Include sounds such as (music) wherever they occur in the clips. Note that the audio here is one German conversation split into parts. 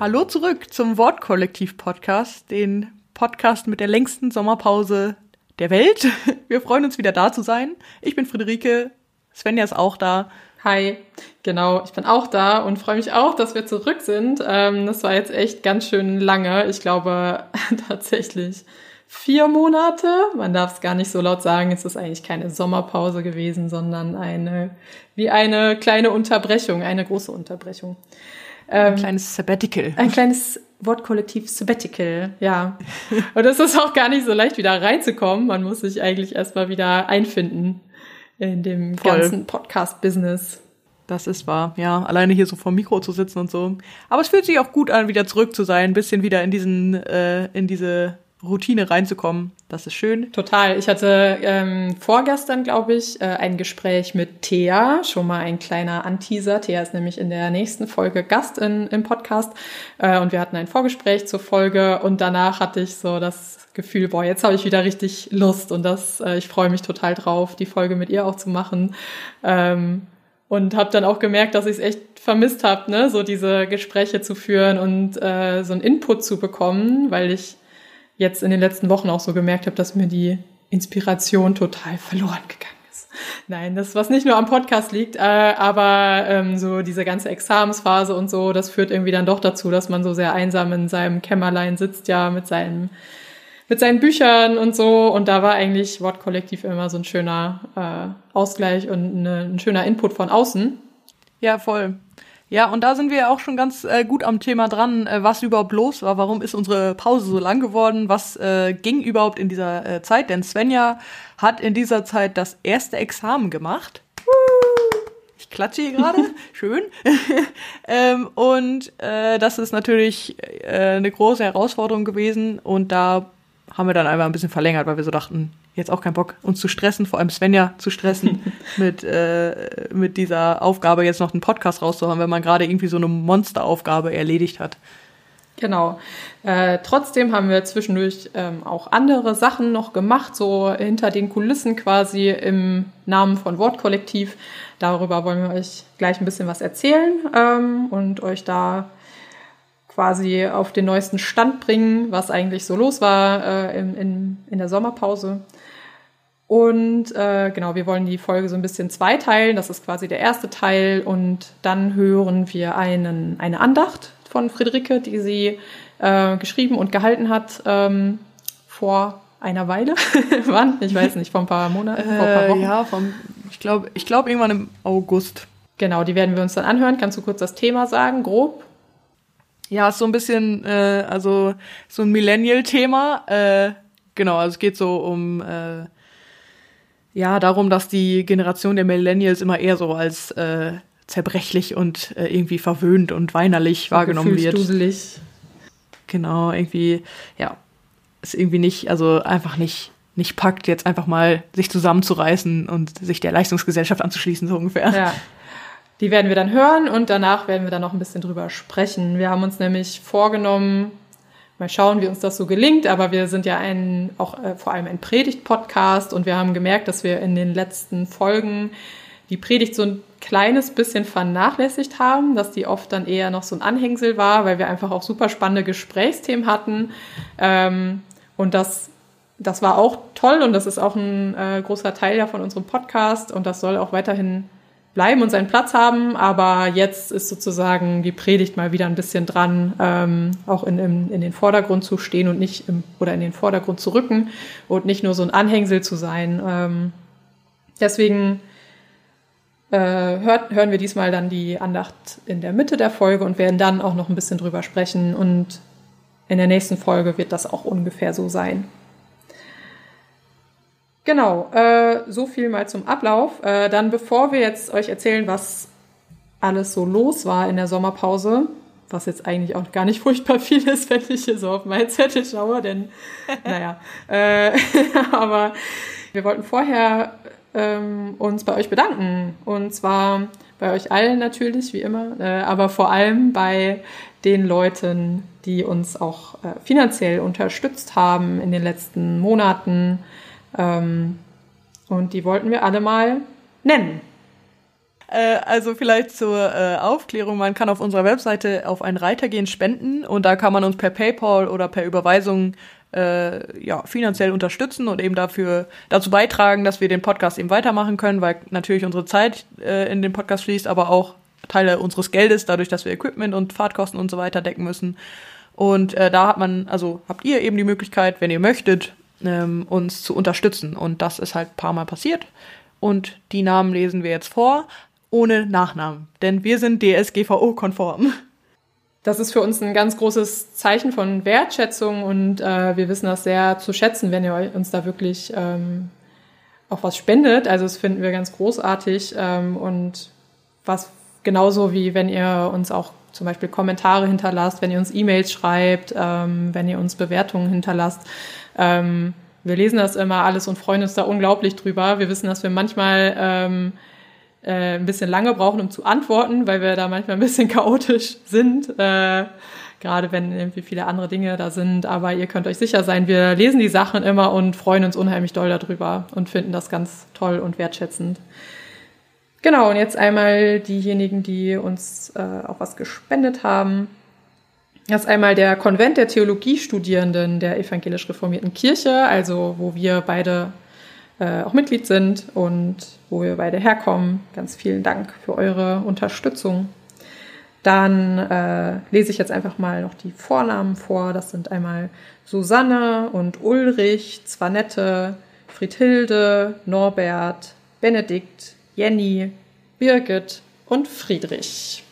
Hallo zurück zum Wortkollektiv-Podcast, den Podcast mit der längsten Sommerpause der Welt. (laughs) Wir freuen uns wieder da zu sein. Ich bin Friederike, Svenja ist auch da. Hi, genau, ich bin auch da und freue mich auch, dass wir zurück sind. Ähm, das war jetzt echt ganz schön lange. Ich glaube (laughs) tatsächlich vier Monate. Man darf es gar nicht so laut sagen. Es ist eigentlich keine Sommerpause gewesen, sondern eine wie eine kleine Unterbrechung, eine große Unterbrechung. Ein kleines Sabbatical. Ein kleines Wortkollektiv Sabbatical, ja. (laughs) Und es ist auch gar nicht so leicht, wieder reinzukommen. Man muss sich eigentlich erstmal wieder einfinden in dem Voll. ganzen Podcast-Business. Das ist wahr, ja. Alleine hier so vor Mikro zu sitzen und so. Aber es fühlt sich auch gut an, wieder zurück zu sein, ein bisschen wieder in diesen, äh, in diese Routine reinzukommen. Das ist schön. Total. Ich hatte ähm, vorgestern, glaube ich, äh, ein Gespräch mit Thea. Schon mal ein kleiner Anteaser. Thea ist nämlich in der nächsten Folge Gast in, im Podcast. Äh, und wir hatten ein Vorgespräch zur Folge. Und danach hatte ich so das Gefühl, boah, jetzt habe ich wieder richtig Lust. Und das, äh, ich freue mich total drauf, die Folge mit ihr auch zu machen. Ähm, und habe dann auch gemerkt, dass ich es echt vermisst habe, ne? so diese Gespräche zu führen und äh, so einen Input zu bekommen, weil ich jetzt in den letzten Wochen auch so gemerkt habe, dass mir die Inspiration total verloren gegangen ist. Nein, das was nicht nur am Podcast liegt, äh, aber ähm, so diese ganze Examensphase und so, das führt irgendwie dann doch dazu, dass man so sehr einsam in seinem Kämmerlein sitzt, ja, mit seinem mit seinen Büchern und so. Und da war eigentlich Wortkollektiv immer so ein schöner äh, Ausgleich und eine, ein schöner Input von außen. Ja, voll. Ja, und da sind wir ja auch schon ganz äh, gut am Thema dran, äh, was überhaupt los war, warum ist unsere Pause so lang geworden, was äh, ging überhaupt in dieser äh, Zeit, denn Svenja hat in dieser Zeit das erste Examen gemacht. Ich klatsche hier gerade, (laughs) schön. (laughs) ähm, und äh, das ist natürlich äh, eine große Herausforderung gewesen und da haben wir dann einfach ein bisschen verlängert, weil wir so dachten, jetzt auch keinen Bock, uns zu stressen, vor allem Svenja zu stressen, (laughs) mit, äh, mit dieser Aufgabe jetzt noch einen Podcast rauszuhauen, wenn man gerade irgendwie so eine Monsteraufgabe erledigt hat. Genau. Äh, trotzdem haben wir zwischendurch ähm, auch andere Sachen noch gemacht, so hinter den Kulissen quasi im Namen von Wortkollektiv. Darüber wollen wir euch gleich ein bisschen was erzählen ähm, und euch da quasi auf den neuesten Stand bringen, was eigentlich so los war äh, in, in, in der Sommerpause. Und äh, genau, wir wollen die Folge so ein bisschen zweiteilen. Das ist quasi der erste Teil. Und dann hören wir einen, eine Andacht von Friederike, die sie äh, geschrieben und gehalten hat ähm, vor einer Weile. (laughs) Wann? Ich weiß nicht, vor ein paar Monaten, vor ein paar Äh, Wochen. ja, vom, ich glaube, ich glaub irgendwann im August. Genau, die werden wir uns dann anhören. Kannst du kurz das Thema sagen, grob? Ja, ist so ein bisschen, äh, also so ein Millennial-Thema. Äh, genau, also es geht so um, äh, ja, darum, dass die Generation der Millennials immer eher so als äh, zerbrechlich und äh, irgendwie verwöhnt und weinerlich wahrgenommen wird. Gefühlsduselig. Genau, irgendwie, ja, ist irgendwie nicht, also einfach nicht, nicht packt, jetzt einfach mal sich zusammenzureißen und sich der Leistungsgesellschaft anzuschließen, so ungefähr. Ja. (laughs) Die werden wir dann hören und danach werden wir dann noch ein bisschen drüber sprechen. Wir haben uns nämlich vorgenommen, mal schauen, wie uns das so gelingt, aber wir sind ja ein, auch äh, vor allem ein Predigt-Podcast und wir haben gemerkt, dass wir in den letzten Folgen die Predigt so ein kleines bisschen vernachlässigt haben, dass die oft dann eher noch so ein Anhängsel war, weil wir einfach auch super spannende Gesprächsthemen hatten. Ähm, und das, das war auch toll und das ist auch ein äh, großer Teil ja von unserem Podcast und das soll auch weiterhin bleiben und seinen Platz haben. Aber jetzt ist sozusagen die Predigt mal wieder ein bisschen dran, ähm, auch in, in, in den Vordergrund zu stehen und nicht im, oder in den Vordergrund zu rücken und nicht nur so ein Anhängsel zu sein. Ähm, deswegen äh, hört, hören wir diesmal dann die Andacht in der Mitte der Folge und werden dann auch noch ein bisschen drüber sprechen. Und in der nächsten Folge wird das auch ungefähr so sein. Genau, äh, so viel mal zum Ablauf. Äh, dann bevor wir jetzt euch erzählen, was alles so los war in der Sommerpause, was jetzt eigentlich auch gar nicht (laughs) furchtbar viel ist, wenn ich hier so auf meinen Zettel schaue, denn (laughs) naja, äh, (laughs) aber wir wollten vorher ähm, uns bei euch bedanken und zwar bei euch allen natürlich, wie immer, äh, aber vor allem bei den Leuten, die uns auch äh, finanziell unterstützt haben in den letzten Monaten. Ähm, und die wollten wir alle mal nennen. Äh, also vielleicht zur äh, Aufklärung, man kann auf unserer Webseite auf einen Reiter gehen, spenden und da kann man uns per PayPal oder per Überweisung äh, ja, finanziell unterstützen und eben dafür dazu beitragen, dass wir den Podcast eben weitermachen können, weil natürlich unsere Zeit äh, in den Podcast fließt, aber auch Teile unseres Geldes, dadurch, dass wir Equipment und Fahrtkosten und so weiter decken müssen. Und da hat man, also habt ihr eben die Möglichkeit, wenn ihr möchtet, ähm, uns zu unterstützen. Und das ist halt ein paar Mal passiert. Und die Namen lesen wir jetzt vor, ohne Nachnamen. Denn wir sind DSGVO-konform. Das ist für uns ein ganz großes Zeichen von Wertschätzung und äh, wir wissen das sehr zu schätzen, wenn ihr uns da wirklich ähm, auch was spendet. Also das finden wir ganz großartig ähm, und was genauso wie wenn ihr uns auch zum Beispiel Kommentare hinterlasst, wenn ihr uns E-Mails schreibt, ähm, wenn ihr uns Bewertungen hinterlasst. Ähm, wir lesen das immer alles und freuen uns da unglaublich drüber. Wir wissen, dass wir manchmal ähm, äh, ein bisschen lange brauchen, um zu antworten, weil wir da manchmal ein bisschen (laughs) chaotisch sind. Äh, gerade wenn irgendwie viele andere Dinge da sind. Aber ihr könnt euch sicher sein, wir lesen die Sachen immer und freuen uns unheimlich doll darüber und finden das ganz toll und wertschätzend. Genau, und jetzt einmal diejenigen, die uns äh, auch was gespendet haben. Das ist einmal der Konvent der Theologiestudierenden der evangelisch reformierten Kirche, also wo wir beide äh, auch Mitglied sind und wo wir beide herkommen. Ganz vielen Dank für eure Unterstützung. Dann äh, lese ich jetzt einfach mal noch die Vornamen vor. Das sind einmal Susanne und Ulrich, Zwanette, Friedhilde, Norbert, Benedikt, Jenny, Birgit und Friedrich.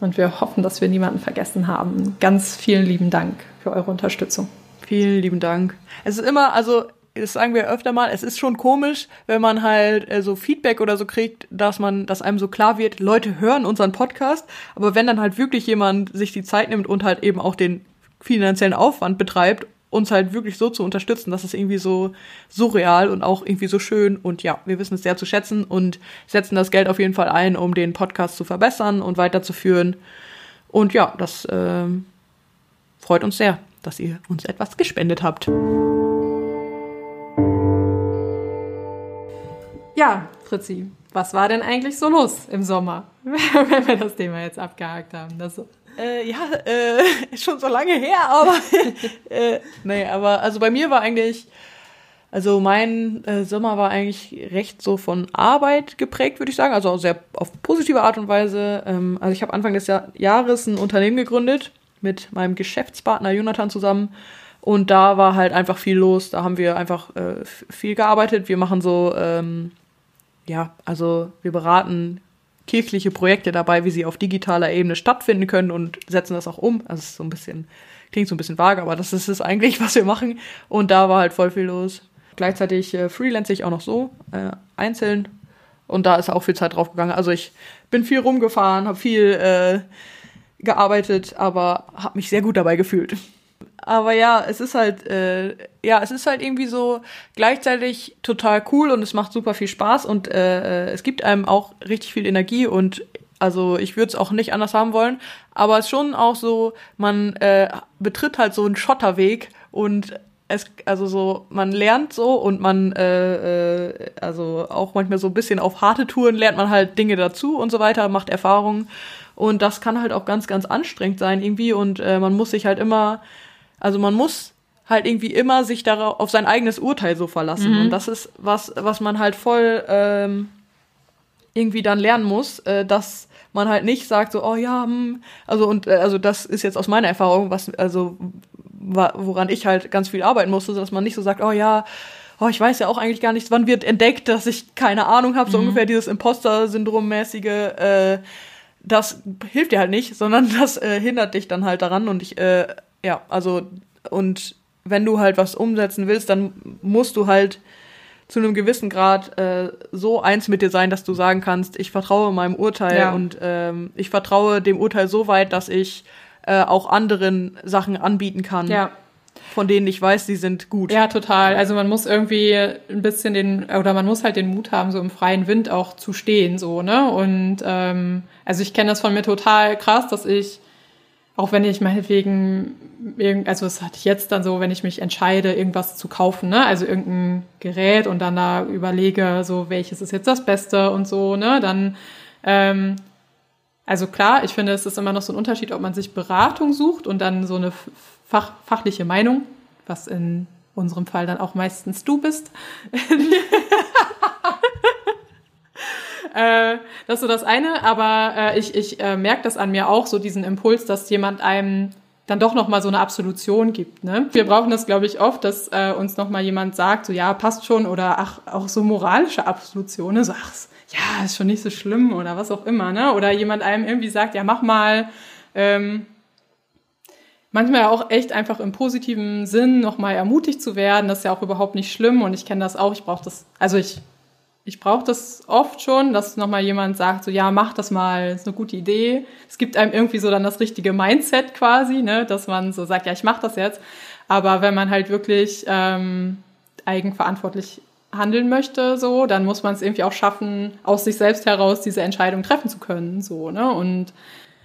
Und wir hoffen, dass wir niemanden vergessen haben. Ganz vielen lieben Dank für eure Unterstützung. Vielen lieben Dank. Es ist immer, also das sagen wir öfter mal, es ist schon komisch, wenn man halt äh, so Feedback oder so kriegt, dass man, dass einem so klar wird, Leute hören unseren Podcast, aber wenn dann halt wirklich jemand sich die Zeit nimmt und halt eben auch den finanziellen Aufwand betreibt, uns halt wirklich so zu unterstützen, das ist irgendwie so surreal und auch irgendwie so schön und ja, wir wissen es sehr zu schätzen und setzen das Geld auf jeden Fall ein, um den Podcast zu verbessern und weiterzuführen. Und ja, das äh, freut uns sehr, dass ihr uns etwas gespendet habt. Ja, Fritzi, was war denn eigentlich so los im Sommer, (laughs) wenn wir das Thema jetzt abgehakt haben? Das äh, ja, äh, (laughs) schon so lange her, aber (laughs) äh, nee, aber also bei mir war eigentlich, also mein äh, Sommer war eigentlich recht so von Arbeit geprägt, würde ich sagen, also sehr auf positive Art und Weise. Ähm, also ich habe Anfang des Jahr Jahres ein Unternehmen gegründet mit meinem Geschäftspartner Jonathan zusammen und da war halt einfach viel los. Da haben wir einfach äh, viel gearbeitet. Wir machen so ähm, ja, also wir beraten kirchliche Projekte dabei, wie sie auf digitaler Ebene stattfinden können und setzen das auch um. Also es ist so ein bisschen, klingt so ein bisschen vage, aber das ist es eigentlich, (laughs) was wir machen. Und da war halt voll viel los. Gleichzeitig äh, freelance ich auch noch so, äh, einzeln. Und da ist auch viel Zeit drauf gegangen. Also ich bin viel rumgefahren, habe viel äh, gearbeitet, aber habe mich sehr gut dabei gefühlt. Aber ja, es ist halt, äh, ja, es ist halt irgendwie so gleichzeitig total cool und es macht super viel Spaß und äh, es gibt einem auch richtig viel Energie und also ich würde es auch nicht anders haben wollen. Aber es ist schon auch so, man äh, betritt halt so einen Schotterweg und es, also so, man lernt so und man, äh, äh, also auch manchmal so ein bisschen auf harte Touren lernt man halt Dinge dazu und so weiter, macht Erfahrungen. Und das kann halt auch ganz, ganz anstrengend sein irgendwie und äh, man muss sich halt immer also man muss halt irgendwie immer sich darauf auf sein eigenes Urteil so verlassen. Mhm. Und das ist was, was man halt voll ähm, irgendwie dann lernen muss, äh, dass man halt nicht sagt so, oh ja, hm, also und äh, also das ist jetzt aus meiner Erfahrung, was also woran ich halt ganz viel arbeiten musste, dass man nicht so sagt, oh ja, oh, ich weiß ja auch eigentlich gar nicht, wann wird entdeckt, dass ich keine Ahnung habe, so mhm. ungefähr dieses Imposter-Syndrom-mäßige, äh, das hilft dir halt nicht, sondern (laughs) das äh, hindert dich dann halt daran und ich äh, ja, also und wenn du halt was umsetzen willst, dann musst du halt zu einem gewissen Grad äh, so eins mit dir sein, dass du sagen kannst, ich vertraue meinem Urteil ja. und ähm, ich vertraue dem Urteil so weit, dass ich äh, auch anderen Sachen anbieten kann. Ja. Von denen ich weiß, sie sind gut. Ja, total. Also man muss irgendwie ein bisschen den, oder man muss halt den Mut haben, so im freien Wind auch zu stehen, so, ne? Und ähm, also ich kenne das von mir total krass, dass ich auch wenn ich meinetwegen, also das hatte ich jetzt dann so, wenn ich mich entscheide, irgendwas zu kaufen, ne? Also irgendein Gerät und dann da überlege, so welches ist jetzt das Beste und so, ne? Dann, ähm, also klar, ich finde, es ist immer noch so ein Unterschied, ob man sich Beratung sucht und dann so eine fach, fachliche Meinung, was in unserem Fall dann auch meistens du bist. (laughs) Äh, das ist so das eine, aber äh, ich, ich äh, merke das an mir auch, so diesen Impuls, dass jemand einem dann doch noch mal so eine Absolution gibt. Ne? Wir brauchen das, glaube ich, oft, dass äh, uns noch mal jemand sagt, so ja, passt schon oder ach, auch so moralische Absolutionen, so ach, ja, ist schon nicht so schlimm oder was auch immer, ne? Oder jemand einem irgendwie sagt, ja, mach mal. Ähm, manchmal auch echt einfach im positiven Sinn noch mal ermutigt zu werden, das ist ja auch überhaupt nicht schlimm und ich kenne das auch, ich brauche das, also ich ich brauche das oft schon, dass nochmal jemand sagt, so ja, mach das mal, ist eine gute Idee. Es gibt einem irgendwie so dann das richtige Mindset quasi, ne, dass man so sagt, ja, ich mache das jetzt. Aber wenn man halt wirklich ähm, eigenverantwortlich handeln möchte, so, dann muss man es irgendwie auch schaffen, aus sich selbst heraus diese Entscheidung treffen zu können, so, ne? Und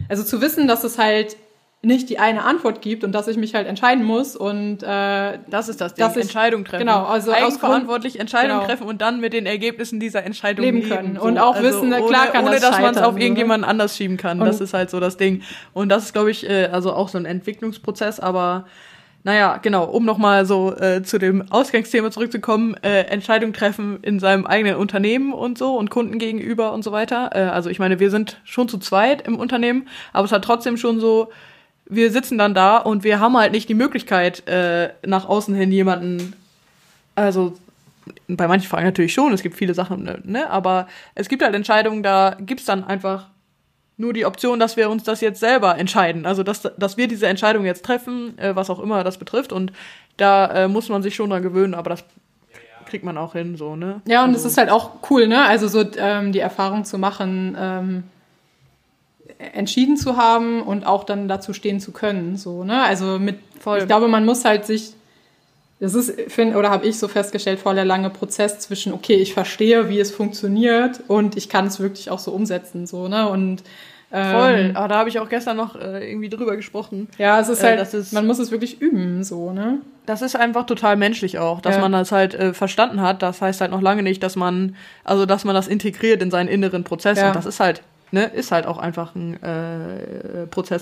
also zu wissen, dass es halt nicht die eine Antwort gibt und dass ich mich halt entscheiden muss und äh, Das ist das Ding. Dass ich- Entscheidung treffen. genau, also eigenverantwortlich Entscheidungen genau. treffen und dann mit den Ergebnissen dieser Entscheidung Leben leben, können. so. Und auch wissen, na klar ohne, kann ohne das dass man es auf ne? irgendjemanden anders schieben kann. Und- das ist halt so das Ding. Und das ist, glaube ich, äh, also auch so ein Entwicklungsprozess, aber naja, genau, um nochmal so äh, zu dem Ausgangsthema zurückzukommen, äh, Entscheidung treffen in seinem eigenen Unternehmen und so und Kunden gegenüber und so weiter. Äh, also ich meine, wir sind schon zu zweit im Unternehmen, aber es hat trotzdem schon so, wir sitzen dann da und wir haben halt nicht die Möglichkeit, äh, nach außen hin jemanden, also bei manchen Fragen natürlich schon, es gibt viele Sachen, ne, ne, aber es gibt halt Entscheidungen, da gibt's dann einfach nur die Option, dass wir uns das jetzt selber entscheiden. Also, dass, dass wir diese Entscheidung jetzt treffen, äh, was auch immer das betrifft. Und da äh, muss man sich schon dran gewöhnen, aber das kriegt man auch hin, so, ne? Ja, und es also, ist halt auch cool, ne? Also so ähm, die Erfahrung zu machen, ähm, entschieden zu haben und auch dann dazu stehen zu können, so, ne? Also mit, Voll. ich glaube, man muss halt sich, das ist, find, oder habe ich so festgestellt, voll der lange Prozess zwischen, okay, ich verstehe, wie es funktioniert und ich kann es wirklich auch so umsetzen, so, ne? Und ähm, Voll. Aber da habe ich auch gestern noch äh, irgendwie drüber gesprochen. Ja, es ist Äh, halt, das ist- man muss es wirklich üben, so, ne? Das ist einfach total menschlich auch, dass Ja. man das halt äh, verstanden hat. Das heißt halt noch lange nicht, dass man, also dass man das integriert in seinen inneren Prozess. Ja. Und das ist halt, ne, ist halt auch einfach ein äh, Prozess.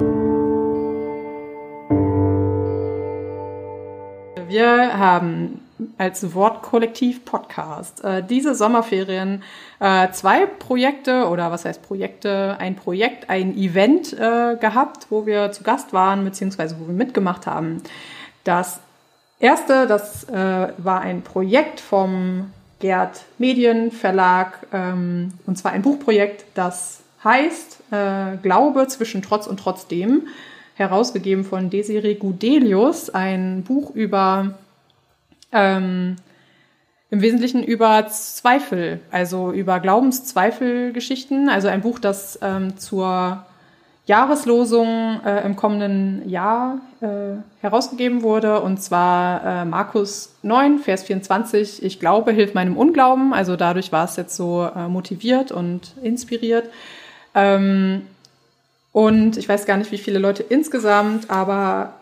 Wir haben als Wortkollektiv-Podcast äh, diese Sommerferien äh, zwei Projekte oder was heißt Projekte, ein Projekt, ein Event äh, gehabt, wo wir zu Gast waren, beziehungsweise wo wir mitgemacht haben. Das erste, das äh, war ein Projekt vom Gerd Medien Verlag, ähm, und zwar ein Buchprojekt, das heißt äh, Glaube zwischen Trotz und Trotzdem, herausgegeben von Desiree Gudelius, ein Buch über ähm, im Wesentlichen über Zweifel, also über Glaubenszweifelgeschichten, also ein Buch, das ähm, zur Jahreslosung äh, im kommenden Jahr äh, herausgegeben wurde, und zwar äh, Markus 9, Vers 24, ich glaube, hilft meinem Unglauben, also dadurch war es jetzt so äh, motiviert und inspiriert. Ähm, und ich weiß gar nicht, wie viele Leute insgesamt, aber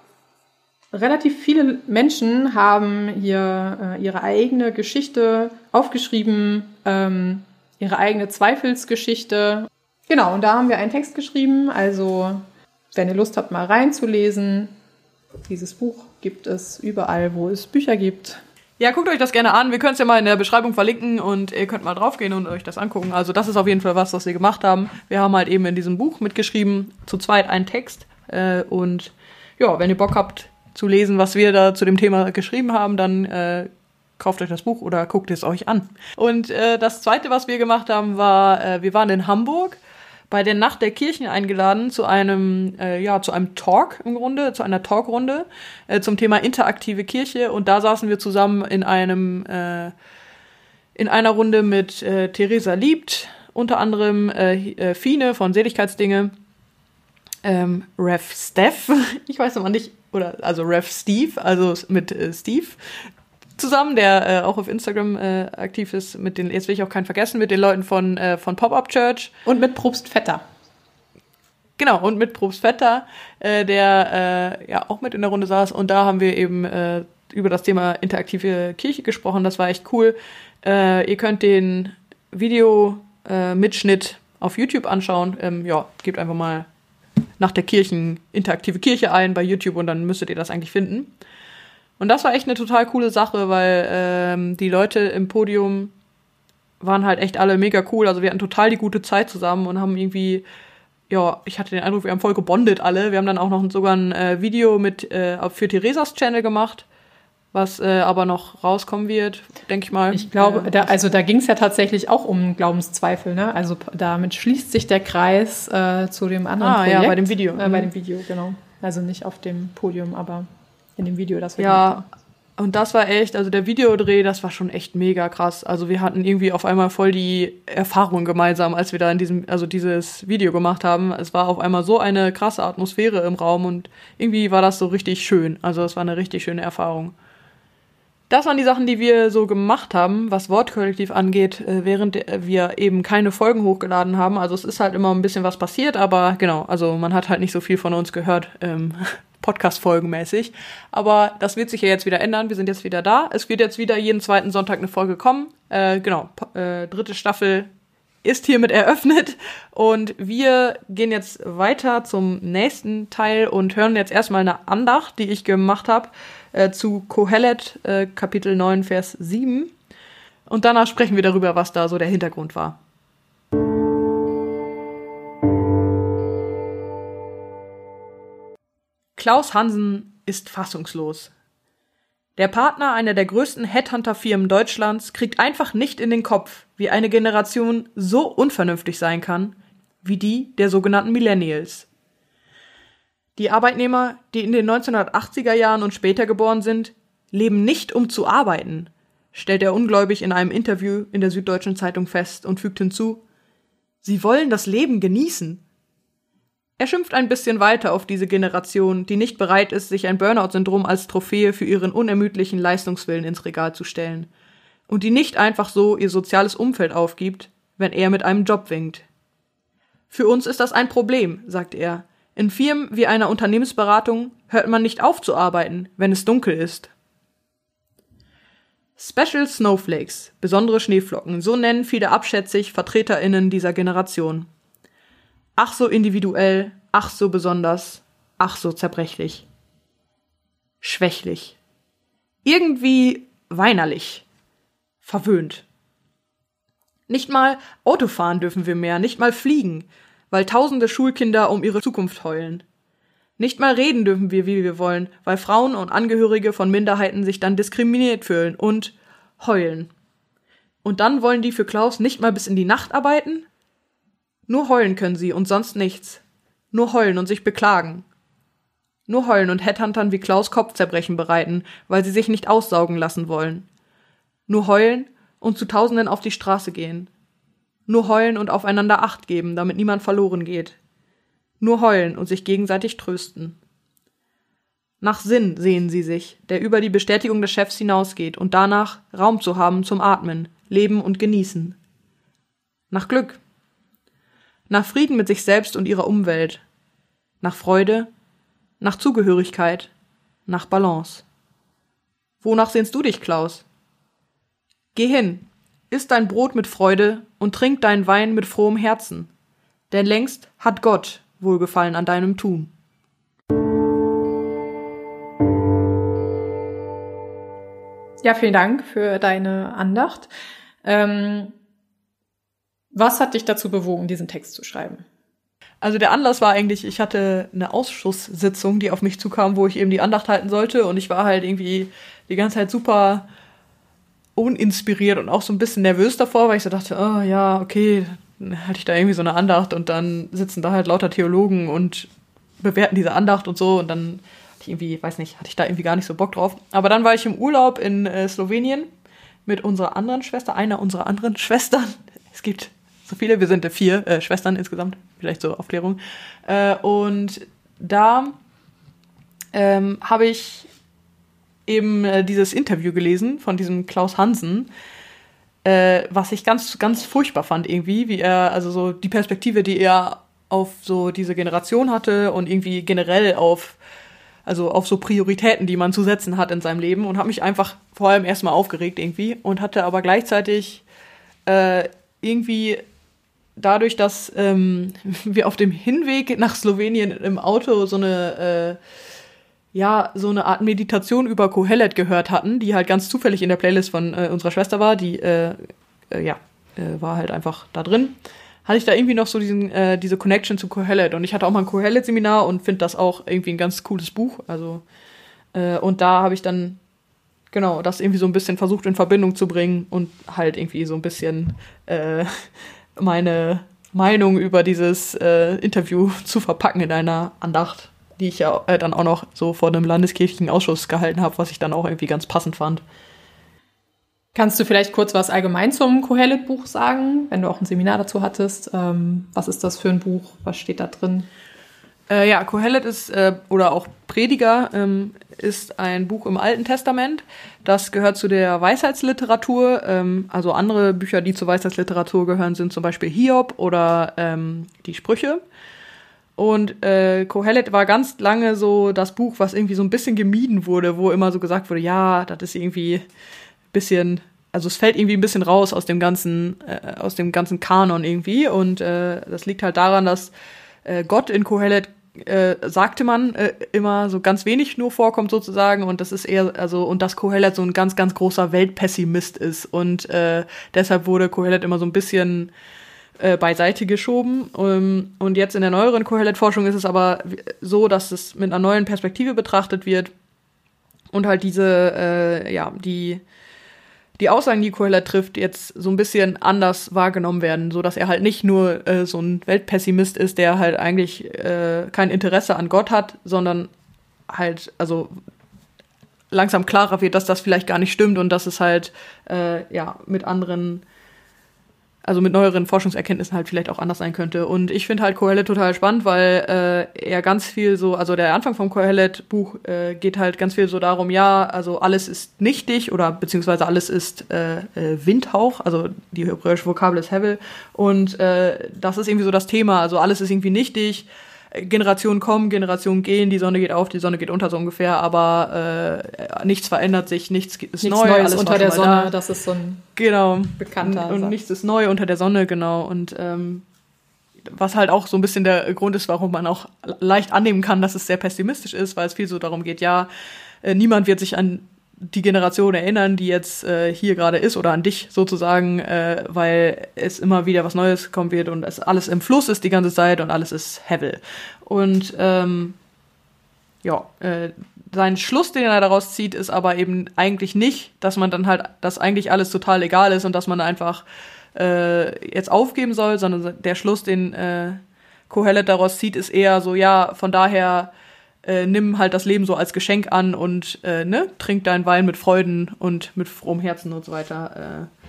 relativ viele Menschen haben hier äh, ihre eigene Geschichte aufgeschrieben, ähm, ihre eigene Zweifelsgeschichte. Genau, und da haben wir einen Text geschrieben. Also, wenn ihr Lust habt, mal reinzulesen, dieses Buch gibt es überall, wo es Bücher gibt. Ja, guckt euch das gerne an. Wir können es ja mal in der Beschreibung verlinken und ihr könnt mal draufgehen und euch das angucken. Also das ist auf jeden Fall was, was wir gemacht haben. Wir haben halt eben in diesem Buch mitgeschrieben, zu zweit einen Text. Äh, und ja, wenn ihr Bock habt zu lesen, was wir da zu dem Thema geschrieben haben, dann äh, kauft euch das Buch oder guckt es euch an. Und äh, das Zweite, was wir gemacht haben, war, äh, wir waren in Hamburg bei der Nacht der Kirchen eingeladen zu einem, äh, ja, zu einem Talk im Grunde, zu einer Talkrunde äh, zum Thema interaktive Kirche. Und da saßen wir zusammen in einem, äh, in einer Runde mit äh, Theresa Liebt, unter anderem äh, äh, Fine von Seligkeitsdinge, ähm, Rev Steph, (laughs) ich weiß mal nicht, oder also Rev Steve, also mit äh, Steve zusammen, der äh, auch auf Instagram äh, aktiv ist, mit den, jetzt will ich auch keinen vergessen, mit den Leuten von, äh, von Pop-Up Church. Und mit Probst Vetter. genau, und mit Probst Vetter, äh, der äh, ja auch mit in der Runde saß. Und da haben wir eben äh, über das Thema interaktive Kirche gesprochen. Das war echt cool. Ihr könnt den Video-Mitschnitt auf YouTube anschauen. Ähm, ja, gebt einfach mal nach der Kirchen, interaktive Kirche ein bei YouTube und dann müsstet ihr das eigentlich finden. Und das war echt eine total coole Sache, weil ähm, die Leute im Podium waren halt echt alle mega cool. Also wir hatten total die gute Zeit zusammen und haben irgendwie, ja, ich hatte den Eindruck, wir haben voll gebondet alle. Wir haben dann auch noch sogar ein äh, Video mit äh, für Theresas Channel gemacht, was äh, aber noch rauskommen wird, denke ich mal. Ich glaube, da, also da ging es ja tatsächlich auch um Glaubenszweifel, ne? Also damit schließt sich der Kreis äh, zu dem anderen ah, Projekt. ja, bei dem Video. Äh, bei Mhm. dem Video, genau. Also nicht auf dem Podium, aber in dem Video, das wir Ja, gemacht haben. und das war echt, also der Videodreh, das war schon echt mega krass. Also wir hatten irgendwie auf einmal voll die Erfahrung gemeinsam, als wir da in diesem, also dieses Video gemacht haben. Es war auf einmal so eine krasse Atmosphäre im Raum und irgendwie war das so richtig schön. Also es war eine richtig schöne Erfahrung. Das waren die Sachen, die wir so gemacht haben, was Wortkollektiv angeht, äh, während äh, wir eben keine Folgen hochgeladen haben. Also es ist halt immer ein bisschen was passiert, aber genau, also man hat halt nicht so viel von uns gehört, ähm, Podcast-Folgenmäßig. Aber das wird sich ja jetzt wieder ändern. Wir sind jetzt wieder da. Es wird jetzt wieder jeden zweiten Sonntag eine Folge kommen. Äh, genau, äh, dritte Staffel ist hiermit eröffnet und wir gehen jetzt weiter zum nächsten Teil und hören jetzt erstmal eine Andacht, die ich gemacht habe äh, zu Kohelet äh, Kapitel 9 Vers 7 und danach sprechen wir darüber, was da so der Hintergrund war. Klaus Hansen ist fassungslos. Der Partner einer der größten Headhunter-Firmen Deutschlands kriegt einfach nicht in den Kopf, wie eine Generation so unvernünftig sein kann, wie die der sogenannten Millennials. Die Arbeitnehmer, die in den 1980er Jahren und später geboren sind, leben nicht um zu arbeiten, stellt er ungläubig in einem Interview in der Süddeutschen Zeitung fest und fügt hinzu, sie wollen das Leben genießen. Er schimpft ein bisschen weiter auf diese Generation, die nicht bereit ist, sich ein Burnout-Syndrom als Trophäe für ihren unermüdlichen Leistungswillen ins Regal zu stellen. Und die nicht einfach so ihr soziales Umfeld aufgibt, wenn er mit einem Job winkt. Für uns ist das ein Problem, sagt er. In Firmen wie einer Unternehmensberatung hört man nicht auf zu arbeiten, wenn es dunkel ist. Special Snowflakes, besondere Schneeflocken, so nennen viele abschätzig VertreterInnen dieser Generation. Ach so individuell, ach so besonders, ach so zerbrechlich. Schwächlich. Irgendwie weinerlich. Verwöhnt. Nicht mal Auto fahren dürfen wir mehr, nicht mal fliegen, weil tausende Schulkinder um ihre Zukunft heulen. Nicht mal reden dürfen wir, wie wir wollen, weil Frauen und Angehörige von Minderheiten sich dann diskriminiert fühlen und heulen. Und dann wollen die für Klaus nicht mal bis in die Nacht arbeiten? Nur heulen können sie und sonst nichts. Nur heulen und sich beklagen. Nur heulen und Headhuntern wie Klaus Kopfzerbrechen bereiten, weil sie sich nicht aussaugen lassen wollen. Nur heulen und zu Tausenden auf die Straße gehen. Nur heulen und aufeinander Acht geben, damit niemand verloren geht. Nur heulen und sich gegenseitig trösten. Nach Sinn sehen sie sich, der über die Bestätigung des Chefs hinausgeht und danach Raum zu haben zum Atmen, Leben und Genießen. Nach Glück. Nach Frieden mit sich selbst und ihrer Umwelt. Nach Freude. Nach Zugehörigkeit. Nach Balance. Wonach sehnst du dich, Klaus? Geh hin, iss dein Brot mit Freude und trink deinen Wein mit frohem Herzen. Denn längst hat Gott Wohlgefallen an deinem Tun. Ja, vielen Dank für deine Andacht. Ähm, was hat dich dazu bewogen, diesen Text zu schreiben? Also der Anlass war eigentlich, ich hatte eine Ausschusssitzung, die auf mich zukam, wo ich eben die Andacht halten sollte und ich war halt irgendwie die ganze Zeit super uninspiriert und auch so ein bisschen nervös davor, weil ich so dachte, oh ja, okay, dann hatte ich da irgendwie so eine Andacht und dann sitzen da halt lauter Theologen und bewerten diese Andacht und so und dann hatte ich irgendwie, weiß nicht, hatte ich da irgendwie gar nicht so Bock drauf. Aber dann war ich im Urlaub in äh, Slowenien mit unserer anderen Schwester, einer unserer anderen (laughs) Schwestern. Es gibt so viele, wir sind vier äh, Schwestern insgesamt, vielleicht so Aufklärung. Äh, und da ähm, habe ich eben äh, dieses Interview gelesen von diesem Klaus Hansen, äh, was ich ganz, ganz furchtbar fand irgendwie, wie er, also so die Perspektive, die er auf so diese Generation hatte und irgendwie generell auf also auf so Prioritäten, die man zu setzen hat in seinem Leben und habe mich einfach vor allem erstmal aufgeregt irgendwie und hatte aber gleichzeitig äh, irgendwie dadurch, dass ähm, (laughs) wir auf dem Hinweg nach Slowenien im Auto so eine äh, ja, so eine Art Meditation über Kohelet gehört hatten, die halt ganz zufällig in der Playlist von äh, unserer Schwester war, die, äh, äh, ja, äh, war halt einfach da drin, hatte ich da irgendwie noch so diesen, äh, diese Connection zu Kohelet. Und ich hatte auch mal ein Kohelet-Seminar und finde das auch irgendwie ein ganz cooles Buch. Also, und da habe ich dann, genau, das irgendwie so ein bisschen versucht in Verbindung zu bringen und halt irgendwie so ein bisschen äh, meine Meinung über dieses äh, Interview (laughs) zu verpacken in einer Andacht die ich ja äh, dann auch noch so vor einem landeskirchlichen Ausschuss gehalten habe, was ich dann auch irgendwie ganz passend fand. Kannst du vielleicht kurz was allgemein zum Kohelet-Buch sagen, wenn du auch ein Seminar dazu hattest? Ähm, was ist das für ein Buch? Was steht da drin? Äh, ja, Kohelet ist, äh, oder auch Prediger, ähm, ist ein Buch im Alten Testament. Das gehört zu der Weisheitsliteratur. Ähm, also andere Bücher, die zur Weisheitsliteratur gehören, sind zum Beispiel Hiob oder ähm, die Sprüche. Und äh, Kohelet war ganz lange so das Buch, was irgendwie so ein bisschen gemieden wurde, wo immer so gesagt wurde, ja, das ist irgendwie ein bisschen, also es fällt irgendwie ein bisschen raus aus dem ganzen, äh, aus dem ganzen Kanon irgendwie. Und äh, das liegt halt daran, dass äh, Gott in Kohelet äh, sagte man äh, immer so ganz wenig nur vorkommt sozusagen. Und das ist eher also und dass Kohelet so ein ganz ganz großer Weltpessimist ist. Und äh, deshalb wurde Kohelet immer so ein bisschen äh, beiseite geschoben. Ähm, und jetzt in der neueren Kohelet-Forschung ist es aber so, dass es mit einer neuen Perspektive betrachtet wird. Und halt diese, äh, ja, die, die Aussagen, die Kohelet trifft, jetzt so ein bisschen anders wahrgenommen werden, so dass er halt nicht nur äh, so ein Weltpessimist ist, der halt eigentlich äh, kein Interesse an Gott hat, sondern halt, also langsam klarer wird, dass das vielleicht gar nicht stimmt und dass es halt äh, ja mit anderen also mit neueren Forschungserkenntnissen halt vielleicht auch anders sein könnte. Und ich finde halt Kohelet total spannend, weil äh, er ganz viel so, also der Anfang vom Kohelet-Buch äh, geht halt ganz viel so darum, ja, also alles ist nichtig oder beziehungsweise alles ist äh, äh, Windhauch, also die hebräische Vokabel ist Hevel. Und äh, das ist irgendwie so das Thema, also alles ist irgendwie nichtig. Generationen kommen, Generationen gehen, die Sonne geht auf, die Sonne geht unter so ungefähr, aber äh, nichts verändert sich, nichts ist nichts neu, Neues alles unter der Sonne. da. Das ist so ein Genau. bekannter Und, und nichts ist neu unter der Sonne, genau. Und ähm, was halt auch so ein bisschen der Grund ist, warum man auch leicht annehmen kann, dass es sehr pessimistisch ist, weil es viel so darum geht, ja, äh, niemand wird sich an die Generation erinnern, die jetzt äh, hier gerade ist oder an dich sozusagen, äh, weil es immer wieder was Neues kommen wird und es alles im Fluss ist die ganze Zeit und alles ist Hevel. Und ähm, ja, äh, sein Schluss, den er daraus zieht, ist aber eben eigentlich nicht, dass man dann halt, dass eigentlich alles total egal ist und dass man einfach äh, jetzt aufgeben soll, sondern der Schluss, den äh, Kohelet daraus zieht, ist eher so, ja, von daher äh, nimm halt das Leben so als Geschenk an und äh, ne, trink deinen Wein mit Freuden und mit frohem Herzen und so weiter. Äh,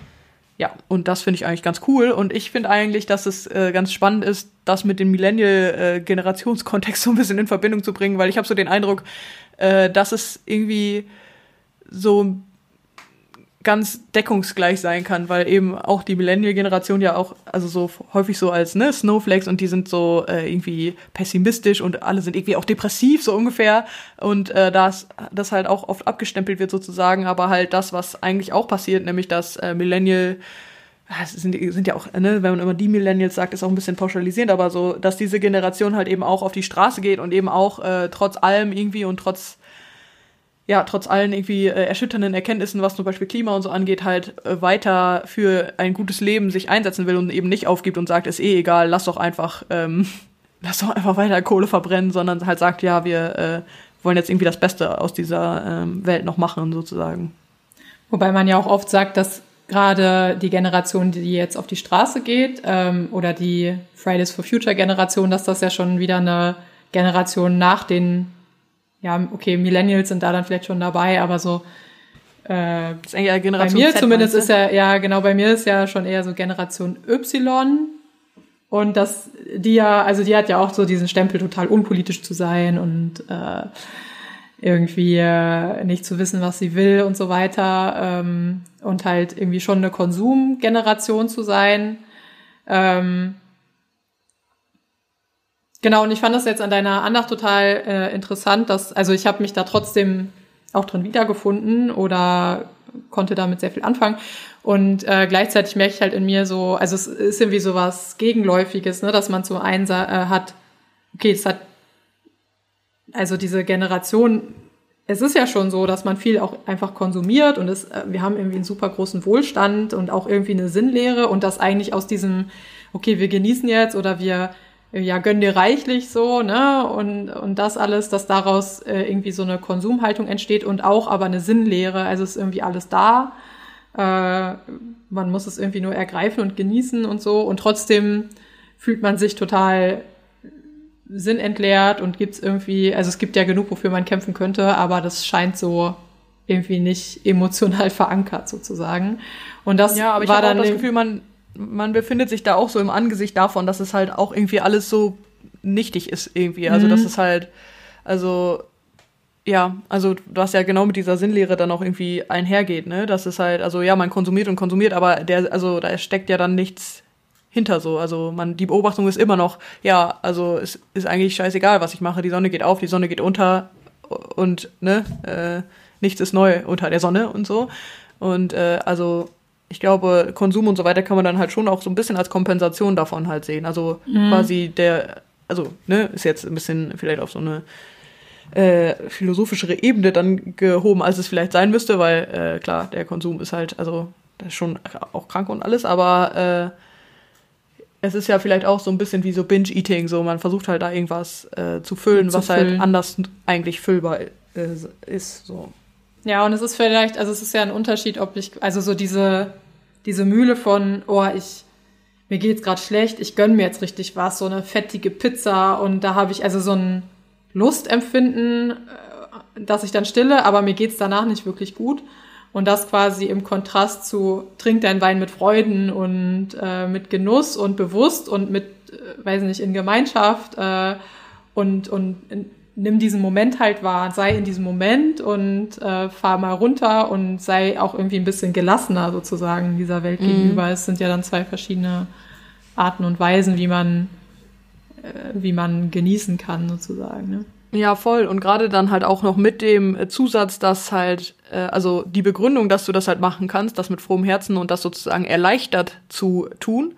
ja, und das finde ich eigentlich ganz cool. Und ich finde eigentlich, dass es äh, ganz spannend ist, das mit dem Millennial-Generationskontext so ein bisschen in Verbindung zu bringen, weil ich habe so den Eindruck, äh, dass es irgendwie so ganz deckungsgleich sein kann, weil eben auch die Millennial-Generation ja auch, also so häufig so als ne, Snowflakes und die sind so äh, irgendwie pessimistisch und alle sind irgendwie auch depressiv, so ungefähr. Und äh, das, das halt auch oft abgestempelt wird sozusagen, aber halt das, was eigentlich auch passiert, nämlich dass äh, Millennial Ah, es sind, sind ja auch, ne, wenn man immer die Millennials sagt, ist auch ein bisschen pauschalisierend, aber so, dass diese Generation halt eben auch auf die Straße geht und eben auch äh, trotz allem irgendwie und trotz ja, trotz allen irgendwie äh, erschütternden Erkenntnissen, was zum Beispiel Klima und so angeht, halt äh, weiter für ein gutes Leben sich einsetzen will und eben nicht aufgibt und sagt, ist eh egal, lass doch einfach, ähm, (laughs) lass doch einfach weiter Kohle verbrennen, sondern halt sagt, ja, wir äh, wollen jetzt irgendwie das Beste aus dieser ähm, Welt noch machen, sozusagen. Wobei man ja auch oft sagt, dass gerade die Generation, die jetzt auf die Straße geht, ähm, oder die Fridays for Future Generation, dass das ja schon wieder eine Generation nach den, ja, okay, Millennials sind da dann vielleicht schon dabei, aber so äh, Das ist eigentlich ja bei Generation mir Z, zumindest ist ja, ja, genau, bei mir ist ja schon eher so Generation Y. Und das, die ja, also die hat ja auch so diesen Stempel, total unpolitisch zu sein und äh, irgendwie äh, nicht zu wissen, was sie will und so weiter. Ähm, und halt irgendwie schon eine Konsumgeneration zu sein. Ähm, Genau, und ich fand das jetzt an deiner Andacht total äh, interessant, dass, also ich habe mich da trotzdem auch drin wiedergefunden oder konnte damit sehr viel anfangen. Und äh, gleichzeitig merke ich halt in mir so, also es ist irgendwie so was Gegenläufiges, ne, dass man zum einen äh, hat, okay, es hat, also diese Generation, es ist ja schon so, dass man viel auch einfach konsumiert und es, äh, wir haben irgendwie einen super großen Wohlstand und auch irgendwie eine Sinnlehre und das eigentlich aus diesem, okay, wir genießen jetzt oder wir ja, gönn dir reichlich so, ne? Und, und das alles, dass daraus äh, irgendwie so eine Konsumhaltung entsteht und auch aber eine Sinnlehre. Also ist irgendwie alles da. Äh, man muss es irgendwie nur ergreifen und genießen und so. Und trotzdem fühlt man sich total sinnentleert und gibt's irgendwie, also es gibt ja genug, wofür man kämpfen könnte, aber das scheint so irgendwie nicht emotional (laughs) verankert sozusagen. Und das ja, aber ich war dann das Gefühl, man, man befindet sich da auch so im Angesicht davon, dass es halt auch irgendwie alles so nichtig ist irgendwie. Also, Mhm. das ist halt, also, ja, also hast ja genau mit dieser Sinnlehre dann auch irgendwie einhergeht, ne? Das ist halt, also ja, man konsumiert und konsumiert, aber der, also da steckt ja dann nichts hinter so. Also man, die Beobachtung ist immer noch, ja, also es ist eigentlich scheißegal, was ich mache. Die Sonne geht auf, die Sonne geht unter und ne, äh, nichts ist neu unter der Sonne und so. Und äh, also ich glaube, Konsum und so weiter kann man dann halt schon auch so ein bisschen als Kompensation davon halt sehen. Also quasi der, also, ne, ist jetzt ein bisschen vielleicht auf so eine äh, philosophischere Ebene dann gehoben, als es vielleicht sein müsste, weil äh, klar, der Konsum ist halt, also, das ist schon auch krank und alles, aber äh, es ist ja vielleicht auch so ein bisschen wie so Binge-Eating, so man versucht halt da irgendwas äh, zu füllen, Zu was füllen. halt anders eigentlich füllbar äh, ist. So. Ja, und es ist vielleicht, also es ist ja ein Unterschied, ob ich, also so diese, diese Mühle von, oh, ich, mir geht's gerade schlecht, ich gönn mir jetzt richtig was, so eine fettige Pizza und da habe ich also so ein Lustempfinden, äh, dass ich dann stille, aber mir geht's danach nicht wirklich gut. Und das quasi im Kontrast zu trink dein Wein mit Freuden und äh, mit Genuss und bewusst und mit, äh, weiß nicht, in Gemeinschaft äh, und, und in, nimm diesen Moment halt wahr, sei in diesem Moment und äh, fahr mal runter und sei auch irgendwie ein bisschen gelassener sozusagen dieser Welt gegenüber. Es sind ja dann zwei verschiedene Arten und Weisen, wie man, äh, wie man genießen kann sozusagen. Ne? Ja, voll. Und gerade dann halt auch noch mit dem äh, Zusatz, dass halt, äh, also die Begründung, dass du das halt machen kannst, das mit frohem Herzen und das sozusagen erleichtert zu tun,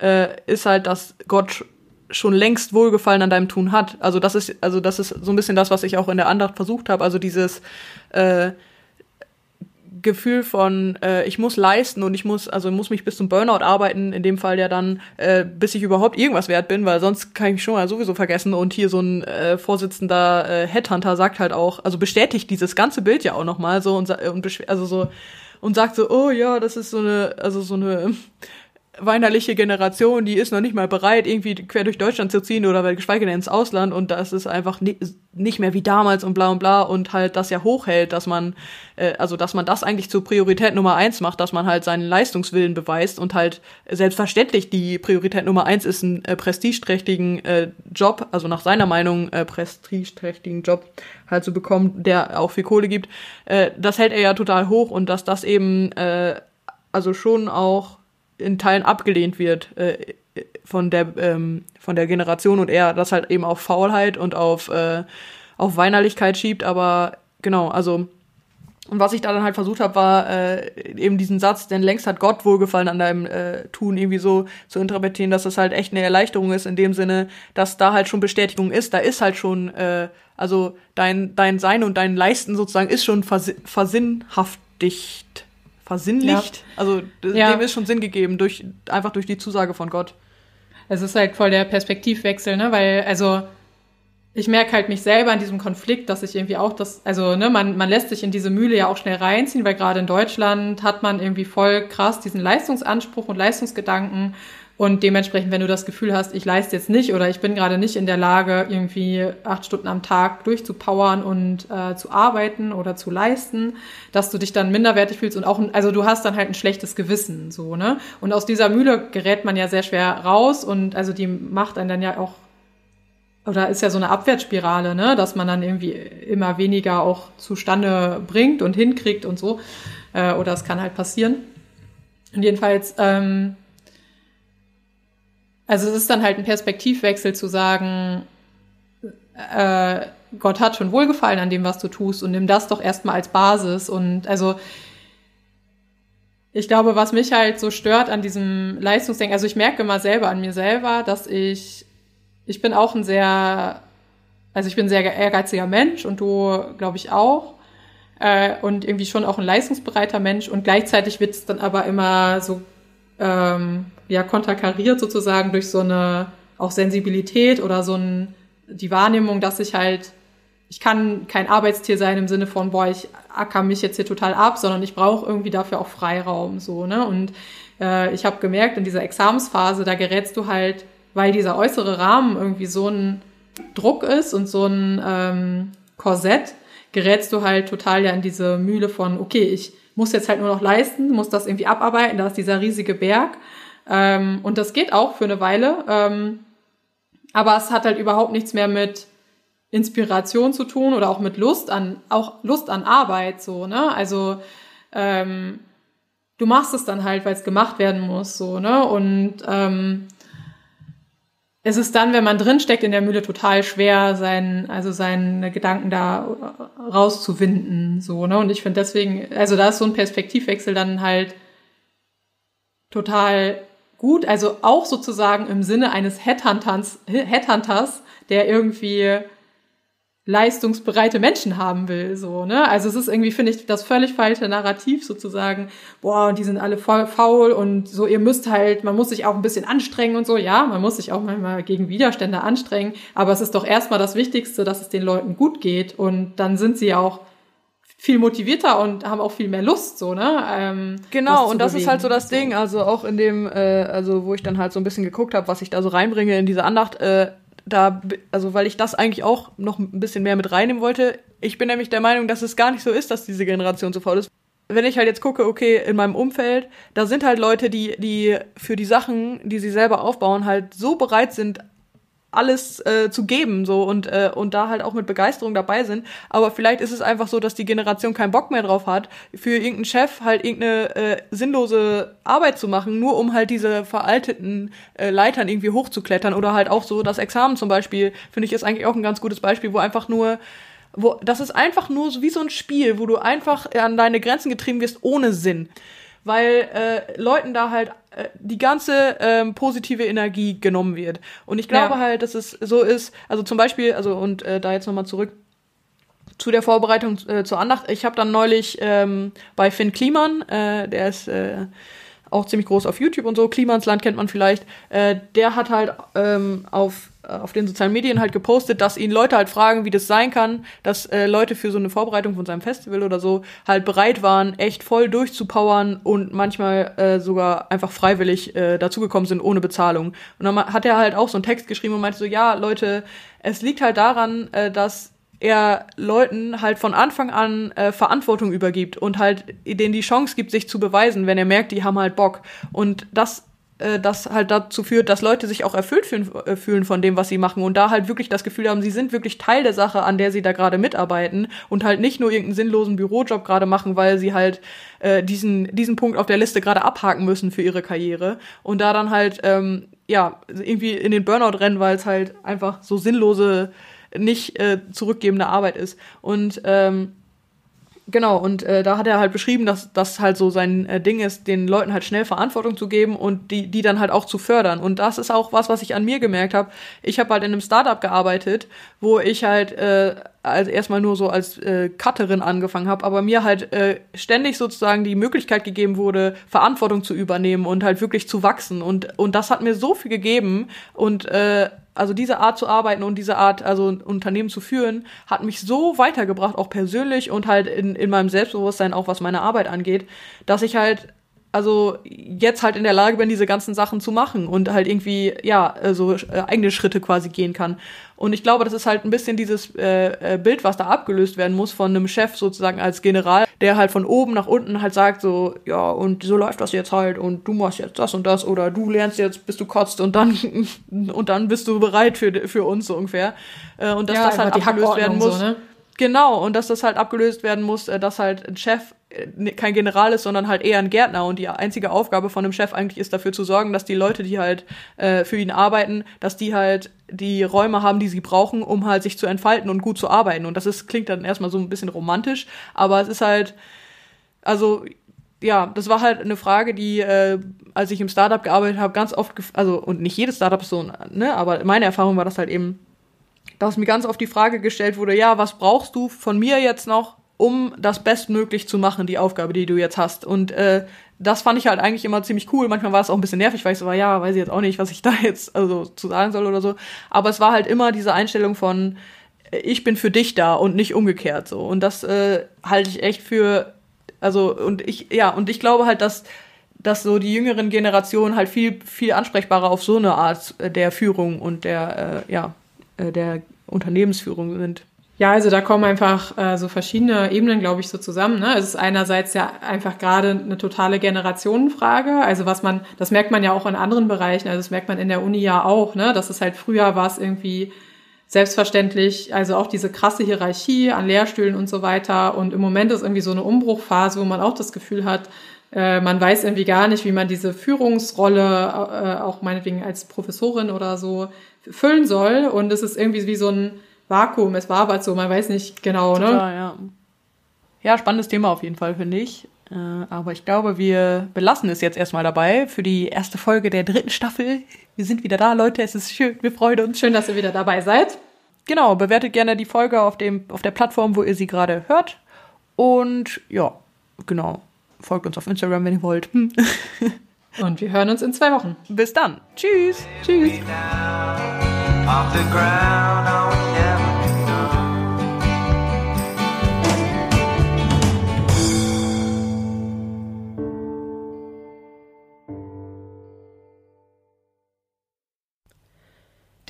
äh, ist halt, dass Gott schon längst Wohlgefallen an deinem Tun hat. Also das ist, also das ist so ein bisschen das, was ich auch in der Andacht versucht habe. Also dieses äh, Gefühl von, äh, ich muss leisten und ich muss, also muss mich bis zum Burnout arbeiten, in dem Fall ja dann, äh, bis ich überhaupt irgendwas wert bin, weil sonst kann ich mich schon mal sowieso vergessen. Und hier so ein äh, Vorsitzender äh, Headhunter sagt halt auch, also bestätigt dieses ganze Bild ja auch nochmal so und, und also so und sagt so, oh ja, das ist so eine, also so eine weinerliche Generation, die ist noch nicht mal bereit, irgendwie quer durch Deutschland zu ziehen oder geschweige denn ins Ausland und das ist einfach ni nicht mehr wie damals und bla und bla und halt das ja hochhält, dass man, äh, also dass man das eigentlich zur Priorität Nummer eins macht, dass man halt seinen Leistungswillen beweist und halt selbstverständlich die Priorität Nummer eins ist, einen äh, prestigeträchtigen äh, Job, also nach seiner Meinung äh, prestigeträchtigen Job halt zu bekommen, der auch viel Kohle gibt. Äh, das hält er ja total hoch und dass das eben äh, also schon auch in Teilen abgelehnt wird äh, von der ähm, von der Generation und er das halt eben auf Faulheit und auf äh, auf Weinerlichkeit schiebt, aber genau, also und was ich da dann halt versucht habe, war äh, eben diesen Satz, denn längst hat Gott wohlgefallen an deinem äh, Tun irgendwie so zu interpretieren, dass es halt echt eine Erleichterung ist in dem Sinne, dass da halt schon Bestätigung ist, da ist halt schon, äh, also dein dein Sein und dein Leisten sozusagen ist schon versi versinnhaftigt, versinnlicht, also d- Ja. dem ist schon Sinn gegeben durch einfach durch die Zusage von Gott. Es ist halt voll der Perspektivwechsel, ne? Weil, also, ich merke halt mich selber in diesem Konflikt, dass ich irgendwie auch das, also, ne, man, man lässt sich in diese Mühle ja auch schnell reinziehen, weil gerade in Deutschland hat man irgendwie voll krass diesen Leistungsanspruch und Leistungsgedanken. Und dementsprechend, wenn du das Gefühl hast, ich leiste jetzt nicht oder ich bin gerade nicht in der Lage, irgendwie acht Stunden am Tag durchzupowern und äh, zu arbeiten oder zu leisten, dass du dich dann minderwertig fühlst und auch, also du hast dann halt ein schlechtes Gewissen, so, ne? Und aus dieser Mühle gerät man ja sehr schwer raus und also die macht einen dann ja auch, oder ist ja so eine Abwärtsspirale, ne? Dass man dann irgendwie immer weniger auch zustande bringt und hinkriegt und so. Äh, oder es kann halt passieren. Und jedenfalls, ähm, also es ist dann halt ein Perspektivwechsel zu sagen, äh, Gott hat schon Wohlgefallen an dem, was du tust und nimm das doch erstmal als Basis. Und also ich glaube, was mich halt so stört an diesem Leistungsdenken, also ich merke mal selber an mir selber, dass ich, ich bin auch ein sehr, also ich bin ein sehr ehrgeiziger Mensch und du, glaube ich, auch. Äh, und irgendwie schon auch ein leistungsbereiter Mensch und gleichzeitig wird es dann aber immer so ähm, ja konterkariert sozusagen durch so eine auch Sensibilität oder so ein die Wahrnehmung, dass ich halt ich kann kein Arbeitstier sein im Sinne von, boah, ich acker mich jetzt hier total ab, sondern ich brauche irgendwie dafür auch Freiraum, so, ne? Und äh, ich habe gemerkt, in dieser Examensphase, da gerätst du halt, weil dieser äußere Rahmen irgendwie so ein Druck ist und so ein ähm, Korsett, gerätst du halt total ja in diese Mühle von, okay, ich muss jetzt halt nur noch leisten, muss das irgendwie abarbeiten, da ist dieser riesige Berg. Ähm, und das geht auch für eine Weile. Ähm, aber es hat halt überhaupt nichts mehr mit Inspiration zu tun oder auch mit Lust an, auch Lust an Arbeit, so, ne? Also, ähm, du machst es dann halt, weil es gemacht werden muss, so, ne? Und ähm, es ist dann, wenn man drinsteckt in der Mühle, total schwer, sein, also seine Gedanken da rauszuwinden, so, ne? Und ich finde deswegen, also da ist so ein Perspektivwechsel dann halt total gut, also auch sozusagen im Sinne eines Headhunters, Headhunters, der irgendwie leistungsbereite Menschen haben will, so, ne? Also es ist irgendwie, finde ich, das völlig falsche Narrativ sozusagen, boah, die sind alle voll faul und so, ihr müsst halt, man muss sich auch ein bisschen anstrengen und so, ja, man muss sich auch manchmal gegen Widerstände anstrengen, aber es ist doch erstmal das Wichtigste, dass es den Leuten gut geht und dann sind sie auch viel motivierter und haben auch viel mehr Lust, so, ne? Ähm, genau, und das bewegen. ist halt so das Ding, also auch in dem, äh, also wo ich dann halt so ein bisschen geguckt habe, was ich da so reinbringe in diese Andacht, äh, da, also weil ich das eigentlich auch noch ein bisschen mehr mit reinnehmen wollte. Ich bin nämlich der Meinung, dass es gar nicht so ist, dass diese Generation so faul ist. Wenn ich halt jetzt gucke, okay, in meinem Umfeld, da sind halt Leute, die, die für die Sachen, die sie selber aufbauen, halt so bereit sind, alles äh, zu geben so und äh, und da halt auch mit Begeisterung dabei sind. Aber vielleicht ist es einfach so dass die Generation keinen Bock mehr drauf hat für irgendeinen Chef halt irgendeine äh, sinnlose Arbeit zu machen nur um halt diese veralteten äh, Leitern irgendwie hochzuklettern. Oder halt auch so das Examen zum Beispiel finde ich ist eigentlich auch ein ganz gutes Beispiel wo einfach nur wo das ist einfach nur so wie so ein Spiel wo du einfach an deine Grenzen getrieben wirst ohne Sinn weil äh, Leuten da halt äh, die ganze ähm, positive Energie genommen wird. Und ich glaube ja. halt, dass es so ist, also zum Beispiel, also und äh, da jetzt nochmal zurück zu der Vorbereitung äh, zur Andacht. Ich habe dann neulich ähm, bei Finn Kliman, äh, der ist äh, auch ziemlich groß auf YouTube und so, Klimansland kennt man vielleicht, äh, der hat halt ähm, auf auf den sozialen Medien halt gepostet, dass ihn Leute halt fragen, wie das sein kann, dass äh, Leute für so eine Vorbereitung von seinem Festival oder so halt bereit waren, echt voll durchzupowern und manchmal äh, sogar einfach freiwillig äh, dazugekommen sind ohne Bezahlung. Und dann hat er halt auch so einen Text geschrieben und meinte so, ja, Leute, es liegt halt daran, äh, dass er Leuten halt von Anfang an äh, Verantwortung übergibt und halt denen die Chance gibt, sich zu beweisen, wenn er merkt, die haben halt Bock. Und das äh, das halt dazu führt, dass Leute sich auch erfüllt fühlen, äh, fühlen von dem, was sie machen und da halt wirklich das Gefühl haben, sie sind wirklich Teil der Sache, an der sie da gerade mitarbeiten und halt nicht nur irgendeinen sinnlosen Bürojob gerade machen, weil sie halt äh, diesen, diesen Punkt auf der Liste gerade abhaken müssen für ihre Karriere und da dann halt, ähm, ja, irgendwie in den Burnout rennen, weil es halt einfach so sinnlose, nicht äh, zurückgebende Arbeit ist. Und ähm, Genau, und äh, da hat er halt beschrieben, dass das halt so sein äh, Ding ist, den Leuten halt schnell Verantwortung zu geben und die, die dann halt auch zu fördern. Und das ist auch was, was ich an mir gemerkt habe. Ich habe halt in einem Startup gearbeitet, wo ich halt äh, also erstmal nur so als äh, Cutterin angefangen habe, aber mir halt äh, ständig sozusagen die Möglichkeit gegeben wurde, Verantwortung zu übernehmen und halt wirklich zu wachsen. Und, und das hat mir so viel gegeben und äh, also diese Art zu arbeiten und diese Art, also ein Unternehmen zu führen, hat mich so weitergebracht, auch persönlich und halt in, in meinem Selbstbewusstsein, auch was meine Arbeit angeht, dass ich halt also jetzt halt in der Lage bin, diese ganzen Sachen zu machen und halt irgendwie, ja, so also, äh, eigene Schritte quasi gehen kann. Und ich glaube, das ist halt ein bisschen dieses äh, äh, Bild, was da abgelöst werden muss von einem Chef sozusagen als General, der halt von oben nach unten halt sagt so, ja, und so läuft das jetzt halt und du machst jetzt das und das oder du lernst jetzt, bis du kotzt und dann (laughs) und dann bist du bereit für, für uns so ungefähr. und dass ja, das halt abgelöst werden muss. So, ne? Genau, und dass das halt abgelöst werden muss, dass halt ein Chef äh, kein General ist, sondern halt eher ein Gärtner und die einzige Aufgabe von einem Chef eigentlich ist dafür zu sorgen, dass die Leute, die halt äh, für ihn arbeiten, dass die halt die Räume haben, die sie brauchen, um halt sich zu entfalten und gut zu arbeiten. Und das ist, klingt dann erstmal so ein bisschen romantisch, aber es ist halt, also ja, das war halt eine Frage, die, äh, als ich im Startup gearbeitet habe, ganz oft, also und nicht jedes Startup ist so, ne, aber meine Erfahrung war das halt eben, dass mir ganz oft die Frage gestellt wurde, ja, was brauchst du von mir jetzt noch, um das bestmöglich zu machen, die Aufgabe, die du jetzt hast. Und äh, das fand ich halt eigentlich immer ziemlich cool. Manchmal war es auch ein bisschen nervig, weil ich so war, ja, weiß ich jetzt auch nicht, was ich (laughs) da jetzt also zu sagen soll oder so. Aber es war halt immer diese Einstellung von, äh, ich bin für dich da und nicht umgekehrt so. Und das äh, halte ich echt für, also und ich, ja, und ich glaube halt, dass dass so die jüngeren Generationen halt viel viel ansprechbarer auf so eine Art der Führung und der äh, ja äh, der Unternehmensführung sind. Ja, also da kommen einfach äh, so verschiedene Ebenen, glaube ich, so zusammen. Ne? Es ist einerseits ja einfach gerade eine totale Generationenfrage. Also was man, das merkt man ja auch in anderen Bereichen. Also das merkt man in der Uni ja auch, ne? Dass es halt früher war es irgendwie selbstverständlich, also auch diese krasse Hierarchie an Lehrstühlen und so weiter. Und im Moment ist irgendwie so eine Umbruchphase, wo man auch das Gefühl hat, äh, man weiß irgendwie gar nicht, wie man diese Führungsrolle, äh, auch meinetwegen als Professorin oder so, füllen soll. Und es ist irgendwie wie so ein Vakuum. Es war aber so, man weiß nicht genau, ne? Ja. ja, spannendes Thema auf jeden Fall, finde ich. Äh, aber ich glaube, wir belassen es jetzt erstmal dabei für die erste Folge der dritten Staffel. Wir sind wieder da, Leute. Es ist schön. Wir freuen uns. Schön, dass ihr wieder dabei seid. Genau, bewertet gerne die Folge auf, dem, auf der Plattform, wo ihr sie gerade hört. Und ja, genau. Folgt uns auf Instagram, wenn ihr wollt. (laughs) Und wir hören uns in zwei Wochen. Bis dann. Tschüss. Tschüss.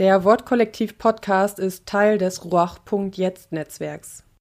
Der Wortkollektiv Podcast ist Teil des Ruach.jetzt Netzwerks.